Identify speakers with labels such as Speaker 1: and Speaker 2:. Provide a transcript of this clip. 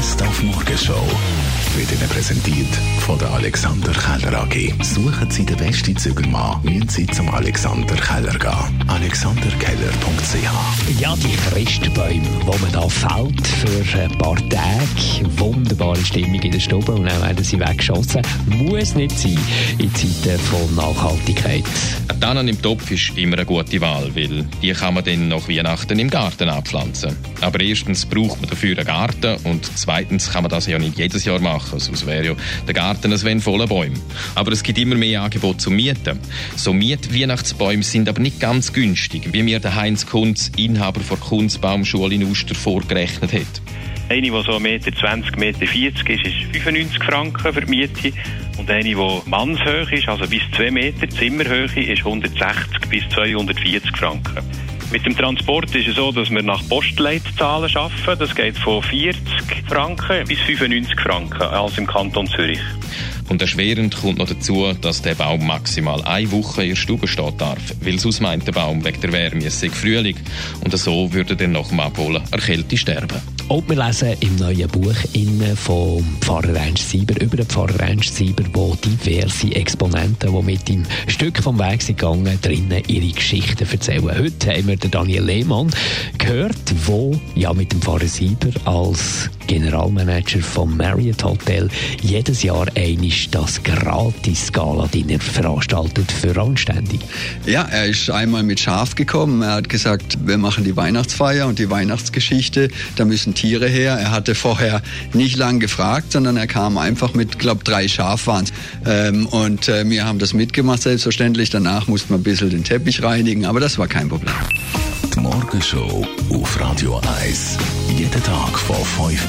Speaker 1: Best auf Morgenshow wird Ihnen präsentiert von der Alexander Keller AG. Suchen Sie den besten Zügelmann, müssen Sie zum Alexander Keller gehen. alexanderkeller.ch
Speaker 2: Ja, die Christbäume, wo man da fällt für ein paar Tage. Wunderbare Stimmung in der Stube und dann werden sie weggeschossen. Muss nicht sein in Zeiten von Nachhaltigkeit.
Speaker 3: Tannen im Topf ist immer eine gute Wahl, weil die kann man dann nach Weihnachten im Garten abpflanzen. Aber erstens braucht man dafür einen Garten und zweitens kann man das ja nicht jedes Jahr machen, sonst wäre ja der Garten ein wenn voller Bäume. Aber es gibt immer mehr Angebote zum Mieten. So Miet-Weihnachtsbäume sind aber nicht ganz günstig, wie mir der Heinz Kunz, Inhaber der Kunstbaumschule in Uster, vorgerechnet hat.
Speaker 4: Eine, die so 1,20 Meter, 1,40 Meter ist, ist 95 Franken für Miete. Und eine, die mannshoch ist, also bis 2 Meter Zimmerhöhe, ist 160 bis 240 Franken. Mit dem Transport ist es so, dass wir nach Postleitzahlen arbeiten. Das geht von 40 Franken bis 95 Franken, als im Kanton Zürich.
Speaker 3: Und erschwerend kommt noch dazu, dass der Baum maximal eine Woche in der Stube stehen darf, weil sonst meint der Baum wegen der Wärme, es Frühling. Und so würde er dann nach dem Abholen Erkälte sterben.
Speaker 2: Und wir lesen im neuen Buch innen vom Pfarrer Ernst Sieber, über den Pfarrer Ernst Sieber, wo diverse Exponenten, die mit ihm Stück vom Weg sind gegangen, drinnen ihre Geschichten erzählen. Heute haben wir den Daniel Lehmann gehört, wo ja mit dem Pfarrer Sieber als Generalmanager vom Marriott Hotel jedes Jahr einig das gratis Gala Dinner veranstaltet für Anständig.
Speaker 5: Ja, er ist einmal mit Schaf gekommen. Er hat gesagt, wir machen die Weihnachtsfeier und die Weihnachtsgeschichte. Da müssen Tiere her. Er hatte vorher nicht lang gefragt, sondern er kam einfach mit, glaube drei Schaf waren ähm, Und äh, wir haben das mitgemacht, selbstverständlich. Danach mussten wir ein bisschen den Teppich reinigen, aber das war kein Problem.
Speaker 1: Die Morgenshow auf Radio 1. Jeden Tag von 5